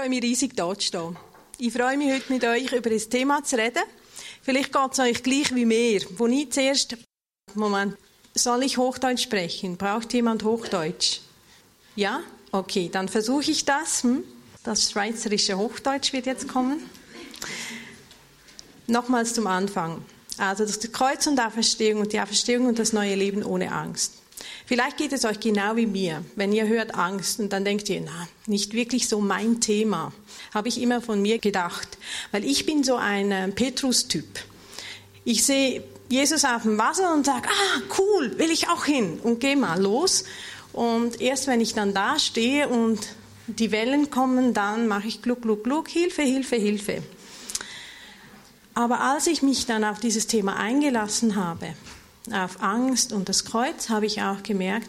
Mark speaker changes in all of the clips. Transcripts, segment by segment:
Speaker 1: Freue mich riesig, hier zu stehen. Ich freue mich, heute mit euch über das Thema zu reden. Vielleicht geht es euch gleich wie mir. Wo ich zuerst... Moment. Soll ich Hochdeutsch sprechen? Braucht jemand Hochdeutsch? Ja? Okay, dann versuche ich das. Hm? Das schweizerische Hochdeutsch wird jetzt kommen. Nochmals zum Anfang. Also das Kreuz und Auferstehung und die Auferstehung und das neue Leben ohne Angst. Vielleicht geht es euch genau wie mir. Wenn ihr hört Angst und dann denkt ihr, na, nicht wirklich so mein Thema. Habe ich immer von mir gedacht. Weil ich bin so ein äh, Petrus-Typ. Ich sehe Jesus auf dem Wasser und sage, ah, cool, will ich auch hin und gehe mal los. Und erst wenn ich dann da stehe und die Wellen kommen, dann mache ich gluck, gluck, gluck, Hilfe, Hilfe, Hilfe. Aber als ich mich dann auf dieses Thema eingelassen habe, auf Angst und das Kreuz, habe ich auch gemerkt,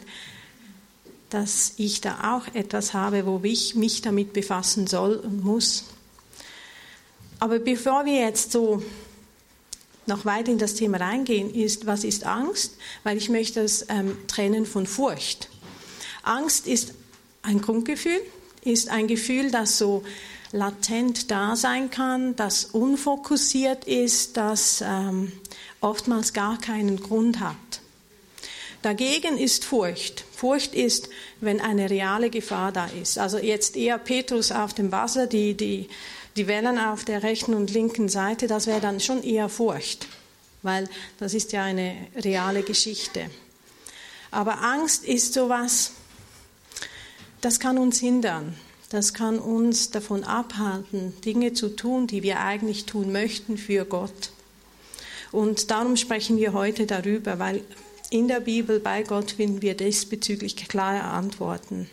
Speaker 1: dass ich da auch etwas habe, wo ich mich damit befassen soll und muss. Aber bevor wir jetzt so noch weiter in das Thema reingehen, ist, was ist Angst? Weil ich möchte das ähm, trennen von Furcht. Angst ist ein Grundgefühl, ist ein Gefühl, das so latent da sein kann, das unfokussiert ist, das ähm, oftmals gar keinen Grund hat. Dagegen ist Furcht. Furcht ist, wenn eine reale Gefahr da ist. Also jetzt eher Petrus auf dem Wasser, die, die, die Wellen auf der rechten und linken Seite, das wäre dann schon eher Furcht, weil das ist ja eine reale Geschichte. Aber Angst ist sowas, das kann uns hindern. Das kann uns davon abhalten, Dinge zu tun, die wir eigentlich tun möchten für Gott. Und darum sprechen wir heute darüber, weil in der Bibel bei Gott finden wir diesbezüglich klare Antworten.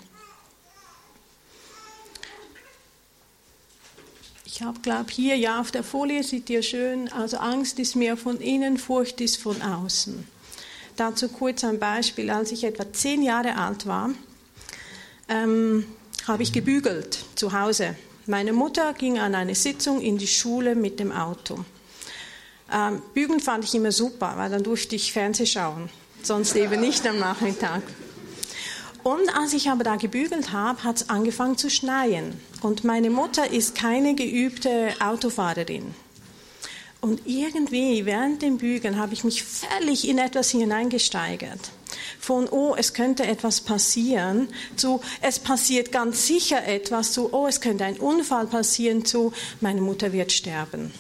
Speaker 1: Ich habe, glaube hier, ja, auf der Folie seht ihr schön, also Angst ist mehr von innen, Furcht ist von außen. Dazu kurz ein Beispiel. Als ich etwa zehn Jahre alt war, ähm, habe ich gebügelt zu Hause. Meine Mutter ging an eine Sitzung in die Schule mit dem Auto. Ähm, Bügeln fand ich immer super, weil dann durfte ich Fernseh schauen, sonst eben nicht am Nachmittag. Und als ich aber da gebügelt habe, hat es angefangen zu schneien. Und meine Mutter ist keine geübte Autofahrerin. Und irgendwie während dem Bügeln habe ich mich völlig in etwas hineingesteigert von, oh, es könnte etwas passieren, zu, es passiert ganz sicher etwas, zu, oh, es könnte ein Unfall passieren, zu, meine Mutter wird sterben.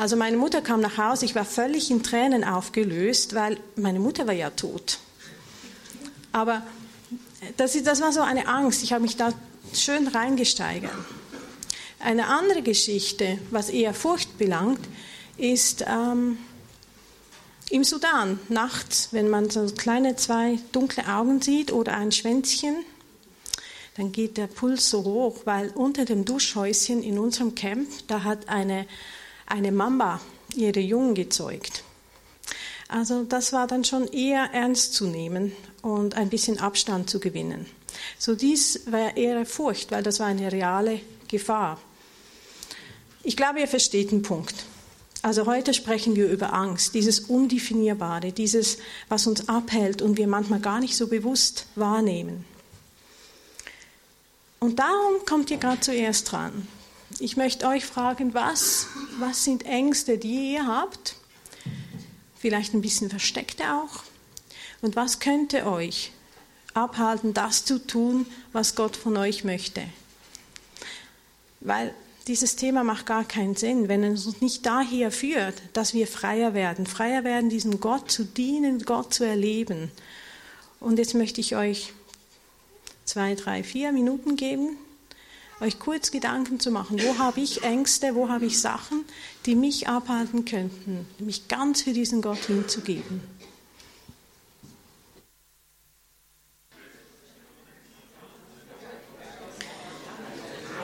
Speaker 1: Also meine Mutter kam nach Hause, ich war völlig in Tränen aufgelöst, weil meine Mutter war ja tot. Aber das, das war so eine Angst, ich habe mich da schön reingesteigert. Eine andere Geschichte, was eher Furcht belangt, ist, ähm, im Sudan, nachts, wenn man so kleine zwei dunkle Augen sieht oder ein Schwänzchen, dann geht der Puls so hoch, weil unter dem Duschhäuschen in unserem Camp, da hat eine, eine Mamba ihre Jungen gezeugt. Also das war dann schon eher ernst zu nehmen und ein bisschen Abstand zu gewinnen. So dies war eher Furcht, weil das war eine reale Gefahr. Ich glaube, ihr versteht den Punkt. Also heute sprechen wir über Angst, dieses Undefinierbare, dieses, was uns abhält und wir manchmal gar nicht so bewusst wahrnehmen. Und darum kommt ihr gerade zuerst dran. Ich möchte euch fragen, was, was sind Ängste, die ihr habt? Vielleicht ein bisschen versteckte auch. Und was könnte euch abhalten, das zu tun, was Gott von euch möchte? Weil dieses Thema macht gar keinen Sinn, wenn es uns nicht daher führt, dass wir freier werden, freier werden, diesem Gott zu dienen, Gott zu erleben. Und jetzt möchte ich euch zwei, drei, vier Minuten geben, euch kurz Gedanken zu machen, wo habe ich Ängste, wo habe ich Sachen, die mich abhalten könnten, mich ganz für diesen Gott hinzugeben.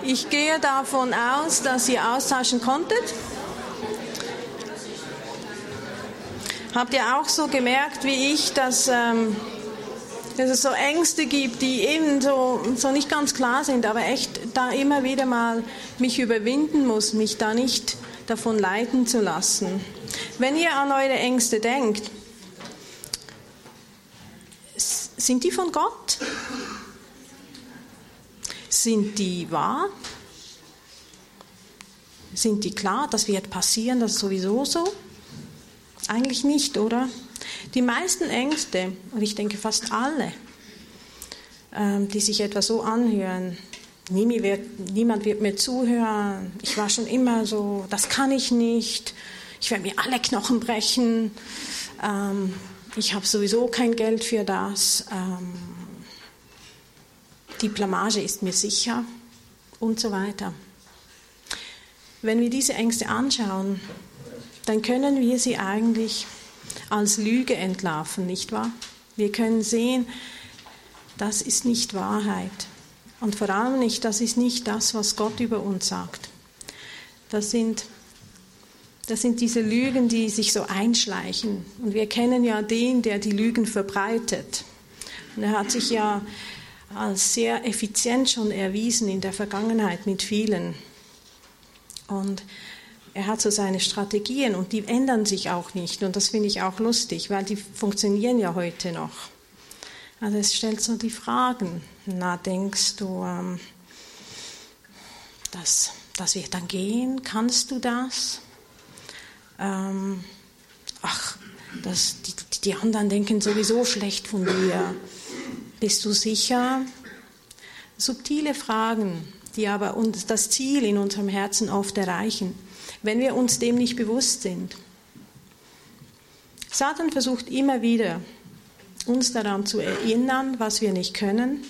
Speaker 1: Ich gehe davon aus, dass ihr austauschen konntet. Habt ihr auch so gemerkt wie ich, dass, ähm, dass es so Ängste gibt, die eben so, so nicht ganz klar sind, aber echt da immer wieder mal mich überwinden muss, mich da nicht davon leiten zu lassen. Wenn ihr an eure Ängste denkt, sind die von Gott? Sind die wahr? Sind die klar, das wird passieren, das ist sowieso so? Eigentlich nicht, oder? Die meisten Ängste, und ich denke fast alle, ähm, die sich etwa so anhören, niemand wird mir zuhören, ich war schon immer so, das kann ich nicht, ich werde mir alle Knochen brechen, ähm, ich habe sowieso kein Geld für das, ähm, die Blamage ist mir sicher und so weiter. Wenn wir diese Ängste anschauen, dann können wir sie eigentlich als Lüge entlarven, nicht wahr? Wir können sehen, das ist nicht Wahrheit. Und vor allem nicht, das ist nicht das, was Gott über uns sagt. Das sind, das sind diese Lügen, die sich so einschleichen. Und wir kennen ja den, der die Lügen verbreitet. Und er hat sich ja als sehr effizient schon erwiesen in der Vergangenheit mit vielen. Und er hat so seine Strategien und die ändern sich auch nicht. Und das finde ich auch lustig, weil die funktionieren ja heute noch. Also es stellt so die Fragen. Na, denkst du, ähm, das, das wird dann gehen? Kannst du das? Ähm, ach, das, die, die anderen denken sowieso schlecht von dir. Bist du sicher? Subtile Fragen, die aber uns das Ziel in unserem Herzen oft erreichen, wenn wir uns dem nicht bewusst sind. Satan versucht immer wieder, uns daran zu erinnern, was wir nicht können,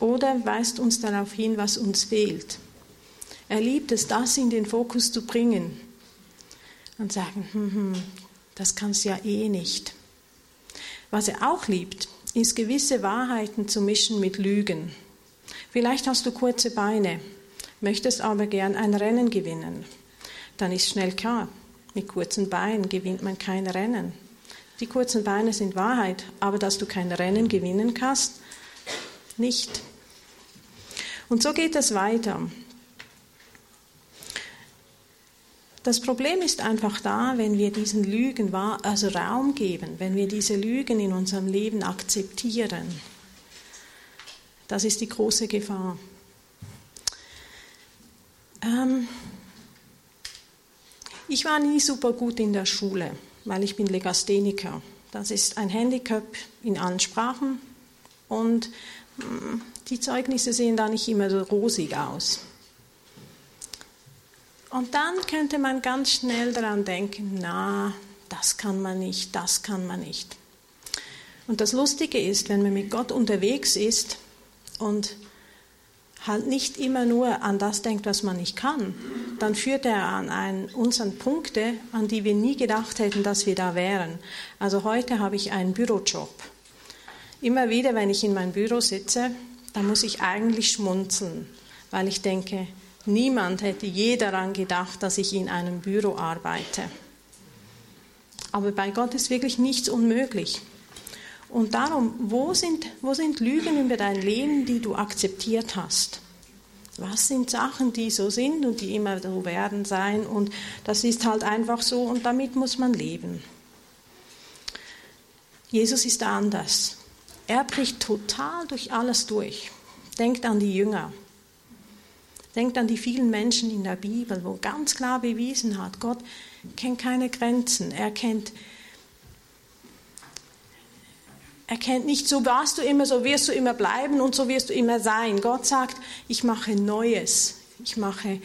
Speaker 1: oder weist uns darauf hin, was uns fehlt. Er liebt es, das in den Fokus zu bringen und sagen, hm, hm, das kannst du ja eh nicht. Was er auch liebt, ist gewisse Wahrheiten zu mischen mit Lügen. Vielleicht hast du kurze Beine, möchtest aber gern ein Rennen gewinnen. Dann ist schnell klar, mit kurzen Beinen gewinnt man kein Rennen. Die kurzen Beine sind Wahrheit, aber dass du kein Rennen gewinnen kannst, nicht. Und so geht es weiter. Das Problem ist einfach da, wenn wir diesen Lügen also Raum geben, wenn wir diese Lügen in unserem Leben akzeptieren. Das ist die große Gefahr. Ähm ich war nie super gut in der Schule, weil ich bin Legastheniker. Das ist ein Handicap in allen Sprachen und mm, die Zeugnisse sehen da nicht immer so rosig aus. Und dann könnte man ganz schnell daran denken, na, das kann man nicht, das kann man nicht. Und das Lustige ist, wenn man mit Gott unterwegs ist und halt nicht immer nur an das denkt, was man nicht kann, dann führt er an einen, uns an Punkte, an die wir nie gedacht hätten, dass wir da wären. Also heute habe ich einen Bürojob. Immer wieder, wenn ich in meinem Büro sitze, dann muss ich eigentlich schmunzeln, weil ich denke, Niemand hätte je daran gedacht, dass ich in einem Büro arbeite. Aber bei Gott ist wirklich nichts unmöglich. Und darum, wo sind, wo sind Lügen über dein Leben, die du akzeptiert hast? Was sind Sachen, die so sind und die immer so werden sein? Und das ist halt einfach so und damit muss man leben. Jesus ist anders. Er bricht total durch alles durch. Denkt an die Jünger. Denkt an die vielen Menschen in der Bibel, wo ganz klar bewiesen hat, Gott kennt keine Grenzen. Er kennt, er kennt nicht, so warst du immer, so wirst du immer bleiben und so wirst du immer sein. Gott sagt, ich mache Neues. Ich mache,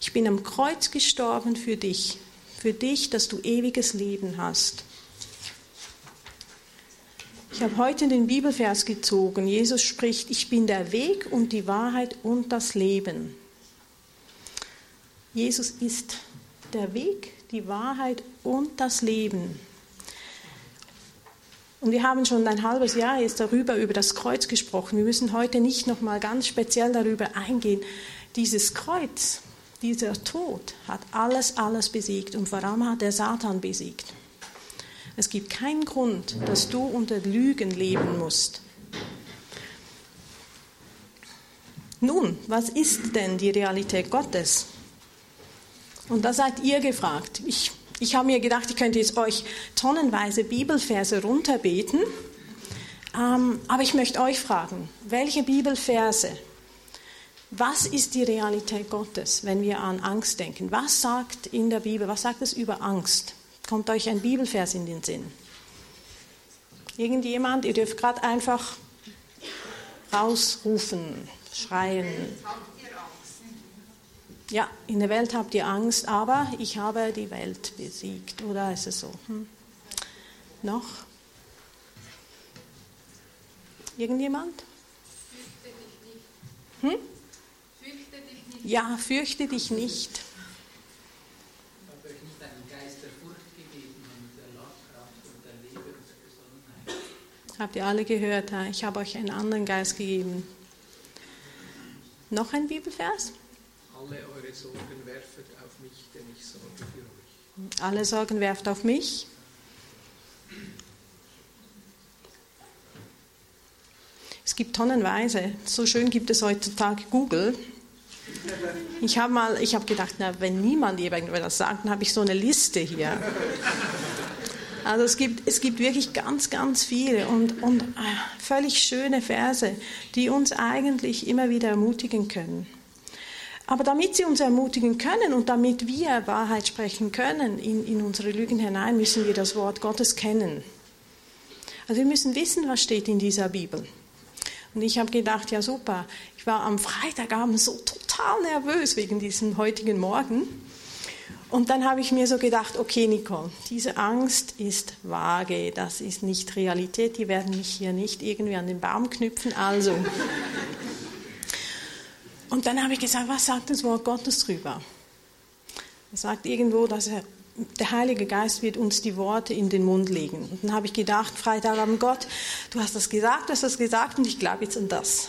Speaker 1: ich bin am Kreuz gestorben für dich, für dich, dass du ewiges Leben hast. Ich habe heute den Bibelvers gezogen. Jesus spricht, ich bin der Weg und die Wahrheit und das Leben. Jesus ist der Weg, die Wahrheit und das Leben. Und wir haben schon ein halbes Jahr jetzt darüber, über das Kreuz gesprochen. Wir müssen heute nicht nochmal ganz speziell darüber eingehen. Dieses Kreuz, dieser Tod hat alles, alles besiegt und vor allem hat der Satan besiegt. Es gibt keinen Grund, dass du unter Lügen leben musst. Nun, was ist denn die Realität Gottes? Und da seid ihr gefragt. Ich, ich habe mir gedacht, ich könnte jetzt euch tonnenweise Bibelverse runterbeten. Ähm, aber ich möchte euch fragen, welche Bibelverse was ist die Realität Gottes, wenn wir an Angst denken? Was sagt in der Bibel, was sagt es über Angst? Kommt euch ein Bibelvers in den Sinn? Irgendjemand? Ihr dürft gerade einfach rausrufen, schreien. Ja, in der Welt habt ihr Angst, aber ich habe die Welt besiegt. Oder ist es so? Hm? Noch? Irgendjemand? Hm? Ja, fürchte dich nicht. Habt ihr alle gehört? Ich habe euch einen anderen Geist gegeben. Noch ein Bibelvers?
Speaker 2: Alle eure Sorgen werfet auf mich, denn ich sorge für
Speaker 1: euch. Alle Sorgen werft auf mich. Es gibt tonnenweise. So schön gibt es heutzutage Google. Ich habe mal, ich habe gedacht, na, wenn niemand irgendwas sagt, dann habe ich so eine Liste hier. Also es gibt, es gibt wirklich ganz, ganz viele und, und äh, völlig schöne Verse, die uns eigentlich immer wieder ermutigen können. Aber damit sie uns ermutigen können und damit wir Wahrheit sprechen können in, in unsere Lügen hinein, müssen wir das Wort Gottes kennen. Also wir müssen wissen, was steht in dieser Bibel. Und ich habe gedacht, ja super, ich war am Freitagabend so total nervös wegen diesem heutigen Morgen. Und dann habe ich mir so gedacht, okay Nicole, diese Angst ist vage, das ist nicht Realität, die werden mich hier nicht irgendwie an den Baum knüpfen, also. Und dann habe ich gesagt, was sagt das Wort Gottes drüber? Es sagt irgendwo, dass er, der Heilige Geist wird uns die Worte in den Mund legen. Und dann habe ich gedacht, Freitagabend, Gott, du hast das gesagt, du hast das gesagt und ich glaube jetzt an das.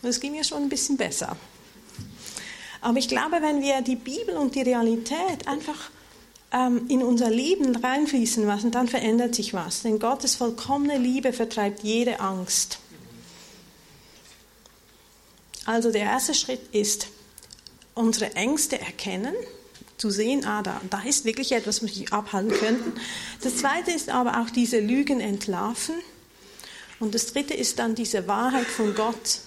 Speaker 1: Und es ging mir schon ein bisschen besser. Aber ich glaube, wenn wir die Bibel und die Realität einfach ähm, in unser Leben reinfließen lassen, dann verändert sich was. Denn Gottes vollkommene Liebe vertreibt jede Angst. Also der erste Schritt ist, unsere Ängste erkennen, zu sehen, ah, da, da ist wirklich etwas, was wir abhalten könnten. Das zweite ist aber auch diese Lügen entlarven. Und das dritte ist dann diese Wahrheit von Gott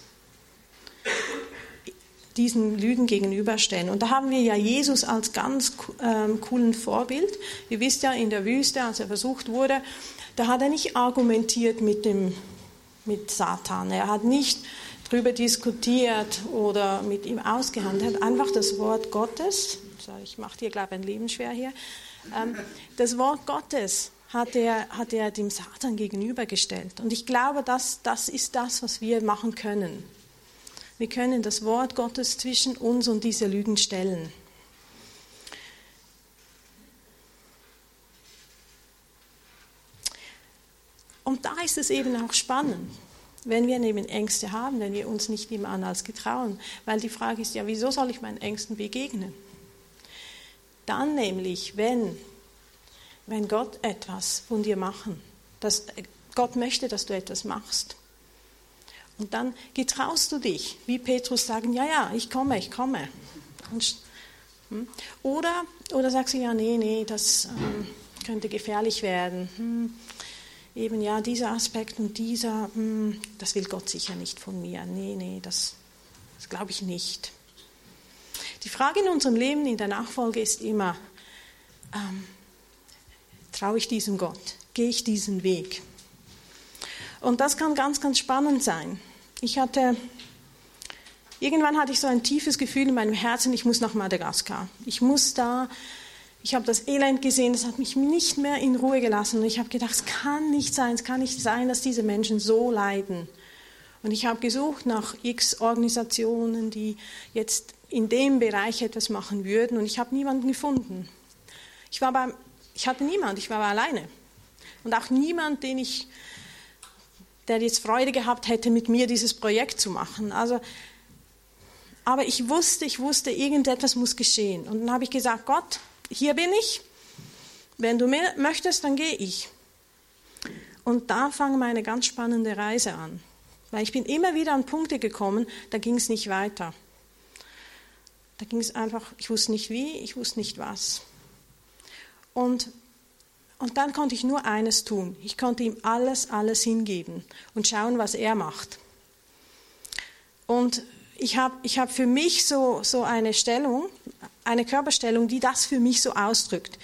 Speaker 1: diesen Lügen gegenüberstellen. Und da haben wir ja Jesus als ganz ähm, coolen Vorbild. Ihr wisst ja, in der Wüste, als er versucht wurde, da hat er nicht argumentiert mit, dem, mit Satan. Er hat nicht darüber diskutiert oder mit ihm ausgehandelt. Einfach das Wort Gottes, ich mache dir, glaube ich, ein Leben schwer hier, ähm, das Wort Gottes hat er, hat er dem Satan gegenübergestellt. Und ich glaube, das, das ist das, was wir machen können. Wir können das Wort Gottes zwischen uns und diese Lügen stellen. Und da ist es eben auch spannend, wenn wir eben Ängste haben, wenn wir uns nicht immer an als getrauen. Weil die Frage ist ja, wieso soll ich meinen Ängsten begegnen? Dann nämlich, wenn, wenn Gott etwas von dir machen, dass Gott möchte, dass du etwas machst und dann getraust du dich, wie Petrus sagen, ja, ja, ich komme, ich komme. Hm? Oder, oder sagst du, ja, nee, nee, das ähm, könnte gefährlich werden. Hm, eben, ja, dieser Aspekt und dieser, hm, das will Gott sicher nicht von mir. Nee, nee, das, das glaube ich nicht. Die Frage in unserem Leben, in der Nachfolge ist immer, ähm, traue ich diesem Gott? Gehe ich diesen Weg? Und das kann ganz, ganz spannend sein. Ich hatte, irgendwann hatte ich so ein tiefes Gefühl in meinem Herzen, ich muss nach Madagaskar. Ich muss da, ich habe das Elend gesehen, das hat mich nicht mehr in Ruhe gelassen. Und ich habe gedacht, es kann nicht sein, es kann nicht sein, dass diese Menschen so leiden. Und ich habe gesucht nach x Organisationen, die jetzt in dem Bereich etwas machen würden. Und ich habe niemanden gefunden. Ich, war bei, ich hatte niemanden, ich war alleine. Und auch niemand, den ich der jetzt Freude gehabt hätte, mit mir dieses Projekt zu machen. Also, aber ich wusste, ich wusste, irgendetwas muss geschehen. Und dann habe ich gesagt, Gott, hier bin ich. Wenn du möchtest, dann gehe ich. Und da fang meine ganz spannende Reise an. Weil ich bin immer wieder an Punkte gekommen, da ging es nicht weiter. Da ging es einfach, ich wusste nicht wie, ich wusste nicht was. Und und dann konnte ich nur eines tun. Ich konnte ihm alles, alles hingeben und schauen, was er macht. Und ich habe ich hab für mich so, so eine Stellung, eine Körperstellung, die das für mich so ausdrückt.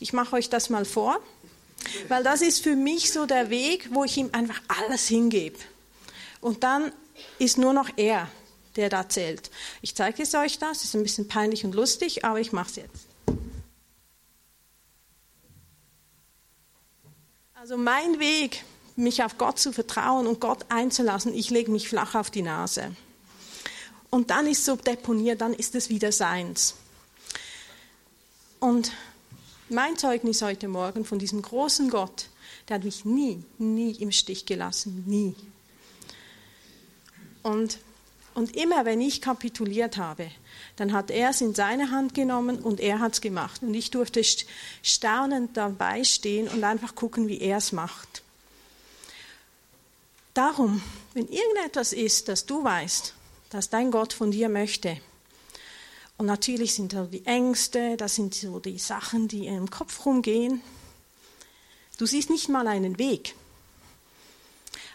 Speaker 1: Ich mache euch das mal vor, weil das ist für mich so der Weg, wo ich ihm einfach alles hingebe. Und dann ist nur noch er, der da zählt. Ich zeige es euch das, ist ein bisschen peinlich und lustig, aber ich mache es jetzt. Also mein Weg, mich auf Gott zu vertrauen und Gott einzulassen, ich lege mich flach auf die Nase. Und dann ist so deponiert, dann ist es wieder seins. Und mein Zeugnis heute Morgen von diesem großen Gott, der hat mich nie, nie im Stich gelassen, nie. Und, und immer wenn ich kapituliert habe, dann hat er es in seine Hand genommen und er hat es gemacht. Und ich durfte staunend dabei stehen und einfach gucken, wie er es macht. Darum, wenn irgendetwas ist, das du weißt, dass dein Gott von dir möchte, und natürlich sind da die Ängste, das sind so die Sachen, die im Kopf rumgehen. Du siehst nicht mal einen Weg.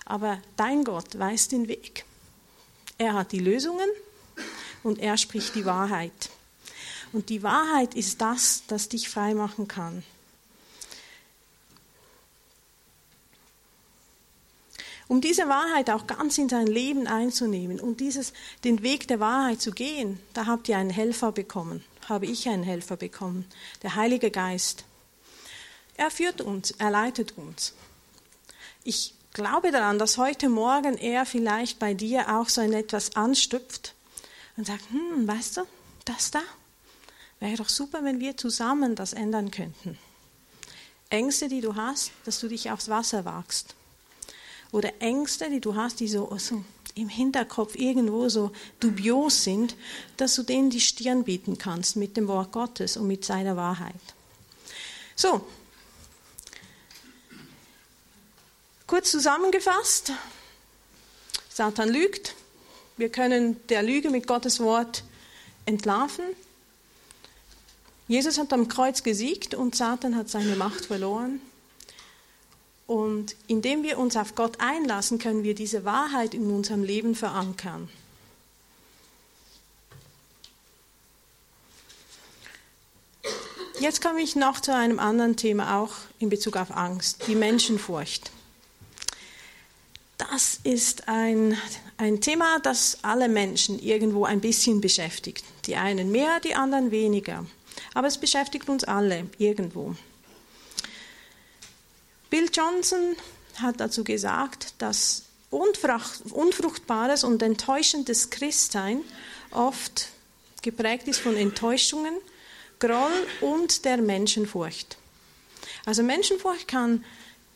Speaker 1: Aber dein Gott weiß den Weg. Er hat die Lösungen und er spricht die Wahrheit. Und die Wahrheit ist das, das dich frei machen kann. Um diese Wahrheit auch ganz in dein Leben einzunehmen und dieses, den Weg der Wahrheit zu gehen, da habt ihr einen Helfer bekommen, habe ich einen Helfer bekommen, der Heilige Geist. Er führt uns, er leitet uns. Ich glaube daran, dass heute Morgen er vielleicht bei dir auch so ein etwas anstüpft und sagt, hm, weißt du, das da, wäre doch super, wenn wir zusammen das ändern könnten. Ängste, die du hast, dass du dich aufs Wasser wagst oder Ängste, die du hast, die so, im Hinterkopf irgendwo so dubios sind, dass du denen die Stirn bieten kannst mit dem Wort Gottes und mit seiner Wahrheit. So, kurz zusammengefasst, Satan lügt, wir können der Lüge mit Gottes Wort entlarven. Jesus hat am Kreuz gesiegt und Satan hat seine Macht verloren. Und indem wir uns auf Gott einlassen, können wir diese Wahrheit in unserem Leben verankern. Jetzt komme ich noch zu einem anderen Thema, auch in Bezug auf Angst, die Menschenfurcht. Das ist ein, ein Thema, das alle Menschen irgendwo ein bisschen beschäftigt. Die einen mehr, die anderen weniger. Aber es beschäftigt uns alle irgendwo. Bill Johnson hat dazu gesagt, dass unfruchtbares und enttäuschendes Christsein oft geprägt ist von Enttäuschungen, Groll und der Menschenfurcht. Also Menschenfurcht kann,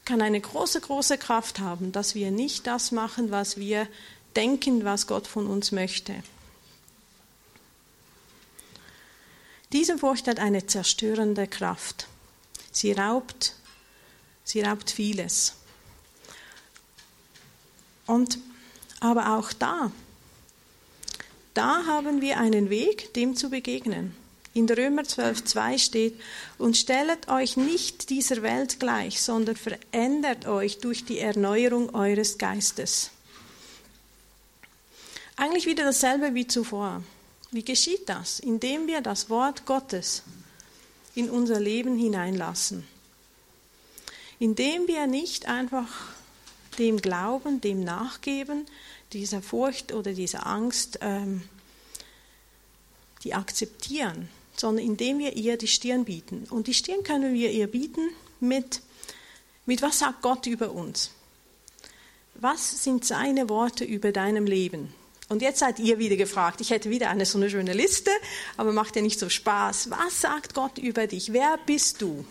Speaker 1: kann eine große, große Kraft haben, dass wir nicht das machen, was wir denken, was Gott von uns möchte. Diese Furcht hat eine zerstörende Kraft. Sie raubt Sie raubt vieles. Und aber auch da, da haben wir einen Weg, dem zu begegnen. In Römer 12,2 steht, und stellet euch nicht dieser Welt gleich, sondern verändert euch durch die Erneuerung eures Geistes. Eigentlich wieder dasselbe wie zuvor. Wie geschieht das? Indem wir das Wort Gottes in unser Leben hineinlassen indem wir nicht einfach dem Glauben, dem nachgeben, dieser Furcht oder dieser Angst, ähm, die akzeptieren, sondern indem wir ihr die Stirn bieten. Und die Stirn können wir ihr bieten mit, mit was sagt Gott über uns? Was sind seine Worte über deinem Leben? Und jetzt seid ihr wieder gefragt. Ich hätte wieder eine so eine schöne Liste, aber macht ja nicht so Spaß. Was sagt Gott über dich? Wer bist du?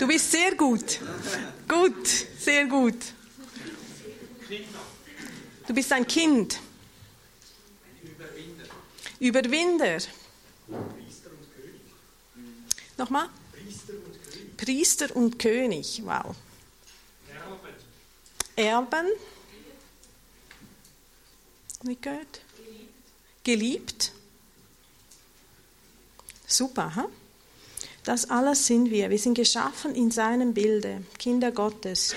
Speaker 1: Du bist sehr gut. Gut, sehr gut. Du bist ein Kind. Überwinder. Nochmal? Priester und König. Wow. Erben. Nicht gehört? Geliebt. Super, ha? Das alles sind wir. Wir sind geschaffen in seinem Bilde, Kinder Gottes,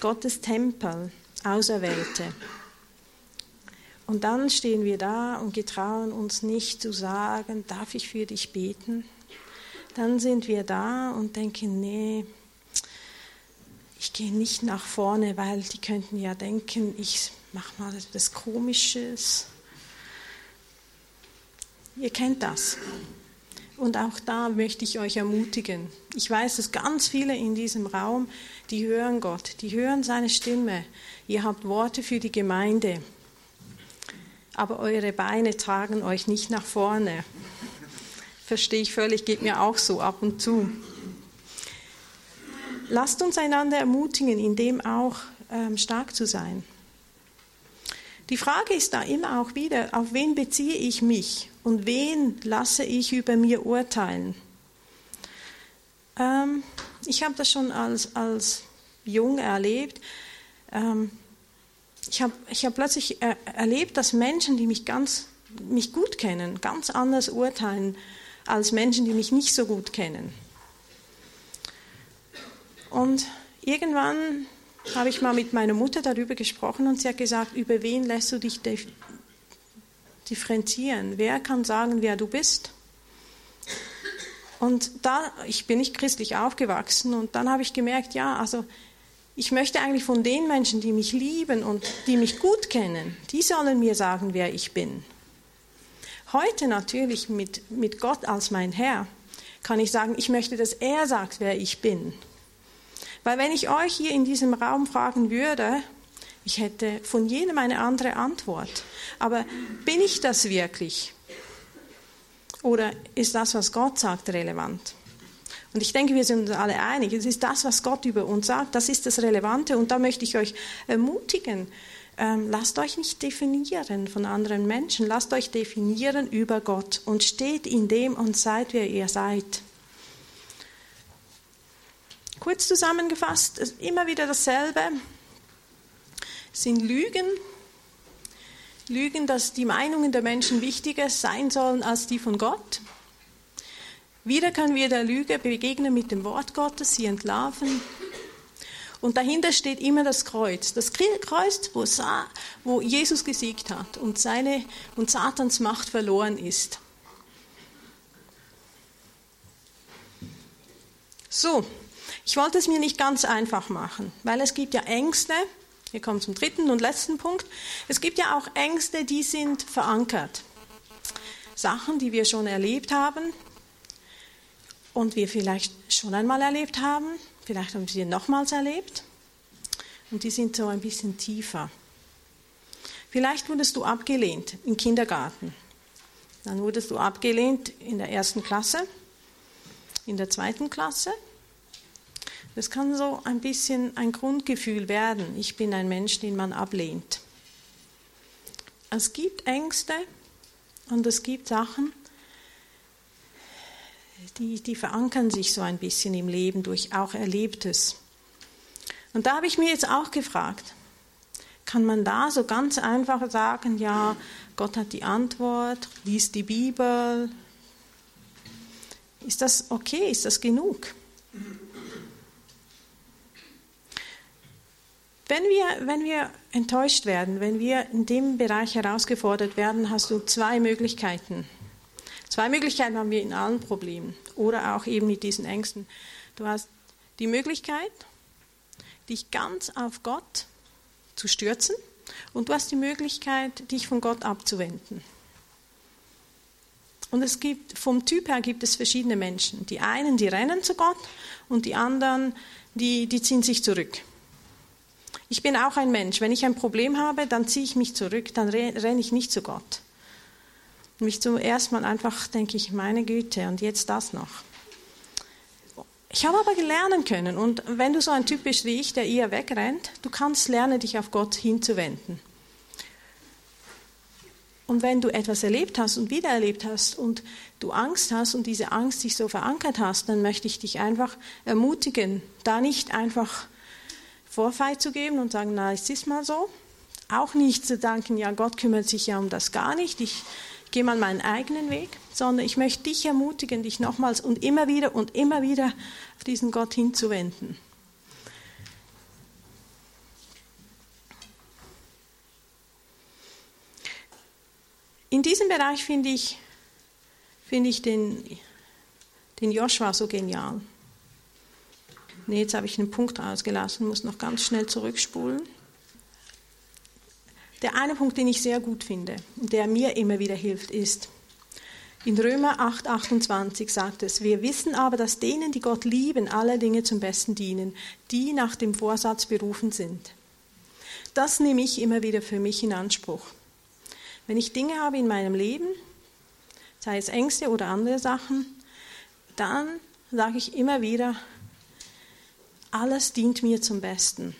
Speaker 1: Gottes Tempel, Auserwählte. Und dann stehen wir da und getrauen uns nicht zu sagen, darf ich für dich beten? Dann sind wir da und denken, nee, ich gehe nicht nach vorne, weil die könnten ja denken, ich mache mal etwas Komisches. Ihr kennt das. Und auch da möchte ich euch ermutigen. Ich weiß, dass ganz viele in diesem Raum, die hören Gott, die hören seine Stimme. Ihr habt Worte für die Gemeinde, aber eure Beine tragen euch nicht nach vorne. Verstehe ich völlig, geht mir auch so ab und zu. Lasst uns einander ermutigen, in dem auch ähm, stark zu sein. Die Frage ist da immer auch wieder, auf wen beziehe ich mich und wen lasse ich über mir urteilen? Ähm, ich habe das schon als, als Jung erlebt. Ähm, ich habe ich hab plötzlich er, erlebt, dass Menschen, die mich ganz mich gut kennen, ganz anders urteilen als Menschen, die mich nicht so gut kennen. Und irgendwann habe ich mal mit meiner Mutter darüber gesprochen und sie hat gesagt, über wen lässt du dich differenzieren? Wer kann sagen, wer du bist? Und da, ich bin nicht christlich aufgewachsen und dann habe ich gemerkt, ja, also ich möchte eigentlich von den Menschen, die mich lieben und die mich gut kennen, die sollen mir sagen, wer ich bin. Heute natürlich mit, mit Gott als mein Herr kann ich sagen, ich möchte, dass er sagt, wer ich bin. Weil wenn ich euch hier in diesem Raum fragen würde, ich hätte von jedem eine andere Antwort. Aber bin ich das wirklich? Oder ist das, was Gott sagt, relevant? Und ich denke, wir sind uns alle einig. Es ist das, was Gott über uns sagt, das ist das Relevante. Und da möchte ich euch ermutigen. Ähm, lasst euch nicht definieren von anderen Menschen. Lasst euch definieren über Gott und steht in dem und seid, wer ihr seid. Kurz zusammengefasst, immer wieder dasselbe, sind Lügen. Lügen, dass die Meinungen der Menschen wichtiger sein sollen als die von Gott. Wieder können wir der Lüge begegnen mit dem Wort Gottes, sie entlarven. Und dahinter steht immer das Kreuz. Das Kreuz, wo, wo Jesus gesiegt hat und, seine, und Satans Macht verloren ist. So, ich wollte es mir nicht ganz einfach machen, weil es gibt ja Ängste, wir kommen zum dritten und letzten Punkt, es gibt ja auch Ängste, die sind verankert. Sachen, die wir schon erlebt haben und wir vielleicht schon einmal erlebt haben, vielleicht haben wir sie nochmals erlebt und die sind so ein bisschen tiefer. Vielleicht wurdest du abgelehnt im Kindergarten. Dann wurdest du abgelehnt in der ersten Klasse, in der zweiten Klasse das kann so ein bisschen ein Grundgefühl werden. Ich bin ein Mensch, den man ablehnt. Es gibt Ängste und es gibt Sachen, die, die verankern sich so ein bisschen im Leben durch auch Erlebtes. Und da habe ich mir jetzt auch gefragt, kann man da so ganz einfach sagen, ja, Gott hat die Antwort, liest die Bibel. Ist das okay? Ist das genug? Wenn wir, wenn wir enttäuscht werden, wenn wir in dem Bereich herausgefordert werden, hast du zwei Möglichkeiten. Zwei Möglichkeiten haben wir in allen Problemen oder auch eben mit diesen Ängsten. Du hast die Möglichkeit, dich ganz auf Gott zu stürzen und du hast die Möglichkeit, dich von Gott abzuwenden. Und es gibt, vom Typ her gibt es verschiedene Menschen. Die einen, die rennen zu Gott und die anderen, die, die ziehen sich zurück. Ich bin auch ein Mensch. Wenn ich ein Problem habe, dann ziehe ich mich zurück, dann renne ich nicht zu Gott. Mich zuerst mal einfach denke ich, meine Güte, und jetzt das noch. Ich habe aber lernen können, und wenn du so ein Typ bist wie ich, der eher wegrennt, du kannst lernen, dich auf Gott hinzuwenden. Und wenn du etwas erlebt hast und wieder erlebt hast und du Angst hast und diese Angst sich so verankert hast, dann möchte ich dich einfach ermutigen, da nicht einfach Vorfall zu geben und sagen, na, es ist mal so. Auch nicht zu danken, ja, Gott kümmert sich ja um das gar nicht. Ich gehe mal meinen eigenen Weg, sondern ich möchte dich ermutigen, dich nochmals und immer wieder und immer wieder auf diesen Gott hinzuwenden. In diesem Bereich finde ich, finde ich den, den Joshua so genial. Nee, jetzt habe ich einen Punkt rausgelassen, muss noch ganz schnell zurückspulen. Der eine Punkt, den ich sehr gut finde der mir immer wieder hilft, ist, in Römer 8, 28 sagt es, wir wissen aber, dass denen, die Gott lieben, alle Dinge zum Besten dienen, die nach dem Vorsatz berufen sind. Das nehme ich immer wieder für mich in Anspruch. Wenn ich Dinge habe in meinem Leben, sei es Ängste oder andere Sachen, dann sage ich immer wieder, alles dient mir zum Besten.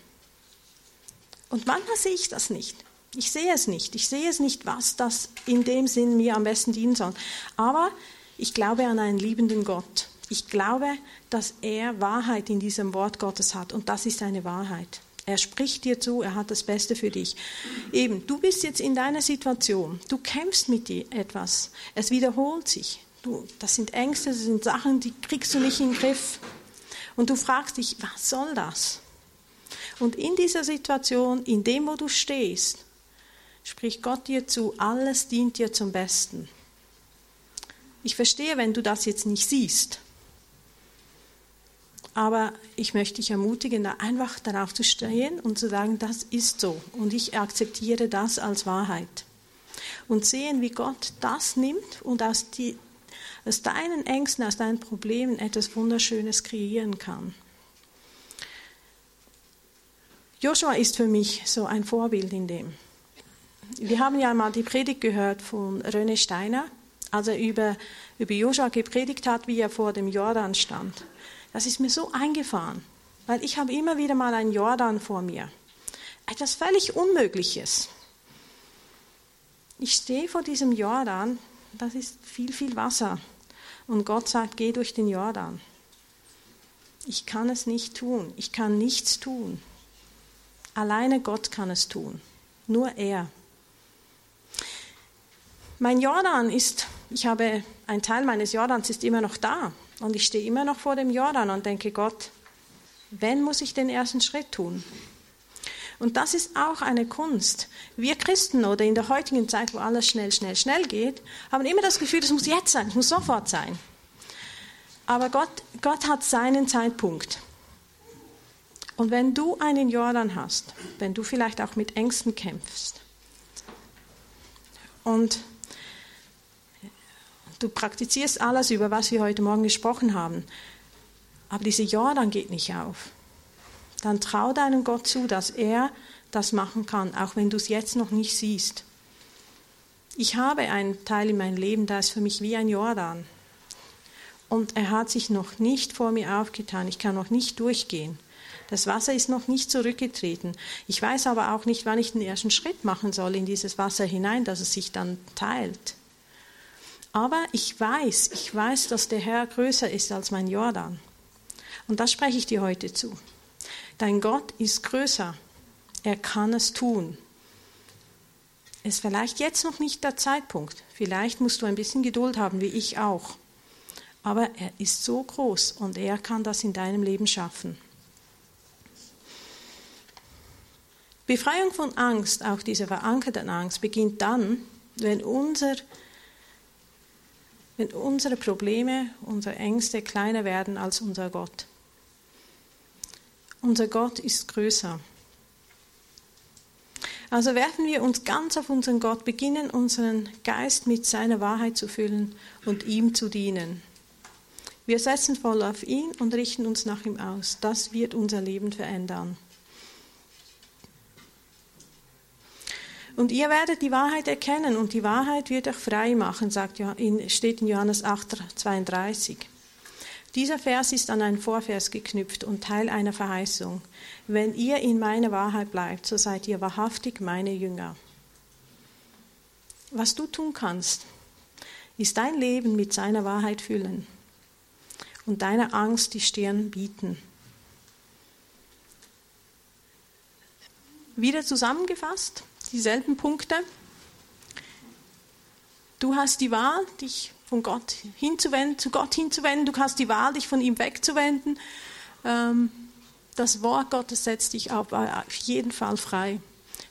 Speaker 1: Und manchmal sehe ich das nicht. Ich sehe es nicht. Ich sehe es nicht, was das in dem Sinn mir am besten dienen soll. Aber ich glaube an einen liebenden Gott. Ich glaube, dass er Wahrheit in diesem Wort Gottes hat. Und das ist eine Wahrheit. Er spricht dir zu, er hat das Beste für dich. Eben, du bist jetzt in deiner Situation, du kämpfst mit dir etwas, es wiederholt sich. Du, das sind Ängste, das sind Sachen, die kriegst du nicht in den Griff. Und du fragst dich, was soll das? Und in dieser Situation, in dem, wo du stehst, spricht Gott dir zu, alles dient dir zum Besten. Ich verstehe, wenn du das jetzt nicht siehst. Aber ich möchte dich ermutigen, da einfach darauf zu stehen und zu sagen, das ist so und ich akzeptiere das als Wahrheit. Und sehen, wie Gott das nimmt und aus, die, aus deinen Ängsten, aus deinen Problemen etwas Wunderschönes kreieren kann. Joshua ist für mich so ein Vorbild in dem. Wir haben ja mal die Predigt gehört von René Steiner, als er über, über Joshua gepredigt hat, wie er vor dem Jordan stand. Das ist mir so eingefahren, weil ich habe immer wieder mal einen Jordan vor mir. Etwas völlig Unmögliches. Ich stehe vor diesem Jordan, das ist viel, viel Wasser. Und Gott sagt, geh durch den Jordan. Ich kann es nicht tun. Ich kann nichts tun. Alleine Gott kann es tun. Nur er. Mein Jordan ist, ich habe, ein Teil meines Jordans ist immer noch da. Und ich stehe immer noch vor dem Jordan und denke, Gott, wenn muss ich den ersten Schritt tun? Und das ist auch eine Kunst. Wir Christen oder in der heutigen Zeit, wo alles schnell, schnell, schnell geht, haben immer das Gefühl, es muss jetzt sein, es muss sofort sein. Aber Gott, Gott hat seinen Zeitpunkt. Und wenn du einen Jordan hast, wenn du vielleicht auch mit Ängsten kämpfst und Du praktizierst alles, über was wir heute Morgen gesprochen haben. Aber dieser Jordan geht nicht auf. Dann trau deinem Gott zu, dass er das machen kann, auch wenn du es jetzt noch nicht siehst. Ich habe einen Teil in meinem Leben, der ist für mich wie ein Jordan. Und er hat sich noch nicht vor mir aufgetan. Ich kann noch nicht durchgehen. Das Wasser ist noch nicht zurückgetreten. Ich weiß aber auch nicht, wann ich den ersten Schritt machen soll in dieses Wasser hinein, dass es sich dann teilt. Aber ich weiß, ich weiß, dass der Herr größer ist als mein Jordan. Und das spreche ich dir heute zu. Dein Gott ist größer. Er kann es tun. Es ist vielleicht jetzt noch nicht der Zeitpunkt. Vielleicht musst du ein bisschen Geduld haben, wie ich auch. Aber er ist so groß und er kann das in deinem Leben schaffen. Befreiung von Angst, auch diese verankerte Angst, beginnt dann, wenn unser wenn unsere Probleme, unsere Ängste kleiner werden als unser Gott. Unser Gott ist größer. Also werfen wir uns ganz auf unseren Gott, beginnen unseren Geist mit seiner Wahrheit zu füllen und ihm zu dienen. Wir setzen voll auf ihn und richten uns nach ihm aus. Das wird unser Leben verändern. Und ihr werdet die Wahrheit erkennen und die Wahrheit wird euch frei machen, sagt, steht in Johannes 8, 32. Dieser Vers ist an einen Vorvers geknüpft und Teil einer Verheißung. Wenn ihr in meiner Wahrheit bleibt, so seid ihr wahrhaftig meine Jünger. Was du tun kannst, ist dein Leben mit seiner Wahrheit füllen und deiner Angst die Stirn bieten. Wieder zusammengefasst, dieselben Punkte. Du hast die Wahl, dich von Gott hinzuwenden, zu Gott hinzuwenden. Du hast die Wahl, dich von ihm wegzuwenden. Ähm, das Wort Gottes setzt dich auf, auf jeden Fall frei.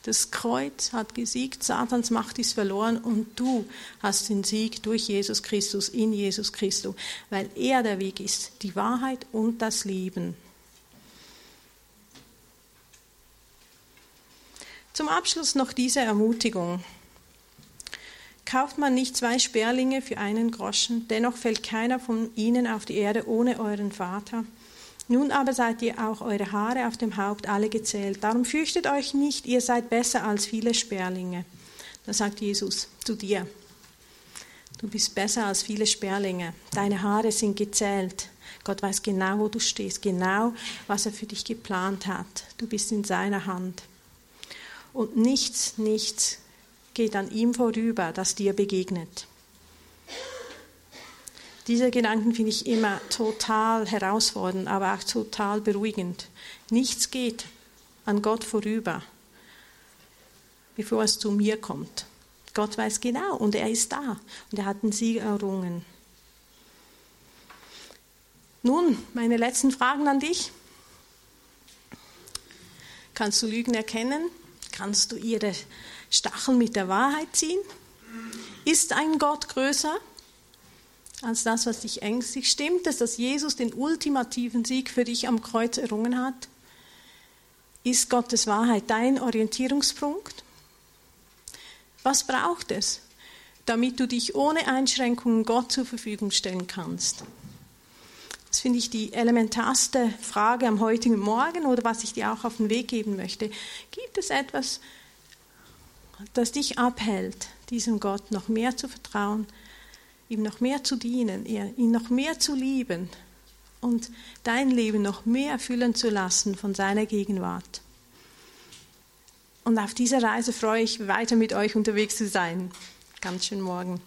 Speaker 1: Das Kreuz hat gesiegt, Satans Macht ist verloren und du hast den Sieg durch Jesus Christus, in Jesus Christus, weil er der Weg ist, die Wahrheit und das Leben. Zum Abschluss noch diese Ermutigung. Kauft man nicht zwei Sperlinge für einen Groschen, dennoch fällt keiner von ihnen auf die Erde ohne euren Vater. Nun aber seid ihr auch eure Haare auf dem Haupt alle gezählt. Darum fürchtet euch nicht, ihr seid besser als viele Sperlinge. Da sagt Jesus zu dir, du bist besser als viele Sperlinge. Deine Haare sind gezählt. Gott weiß genau, wo du stehst, genau, was er für dich geplant hat. Du bist in seiner Hand. Und nichts, nichts geht an ihm vorüber, das dir begegnet. Diese Gedanken finde ich immer total herausfordernd, aber auch total beruhigend. Nichts geht an Gott vorüber, bevor es zu mir kommt. Gott weiß genau und er ist da und er hat den Sieg errungen. Nun, meine letzten Fragen an dich. Kannst du Lügen erkennen? Kannst du ihre Stacheln mit der Wahrheit ziehen? Ist ein Gott größer? als das, was dich ängstigt? Stimmt es, dass Jesus den ultimativen Sieg für dich am Kreuz errungen hat? Ist Gottes Wahrheit dein Orientierungspunkt? Was braucht es, damit du dich ohne Einschränkungen Gott zur Verfügung stellen kannst? Das finde ich die elementarste Frage am heutigen Morgen oder was ich dir auch auf den Weg geben möchte. Gibt es etwas, das dich abhält, diesem Gott noch mehr zu vertrauen, ihm noch mehr zu dienen, ihn noch mehr zu lieben und dein Leben noch mehr füllen zu lassen von seiner Gegenwart. Und auf dieser Reise freue ich weiter mit euch unterwegs zu sein. Ganz schön morgen.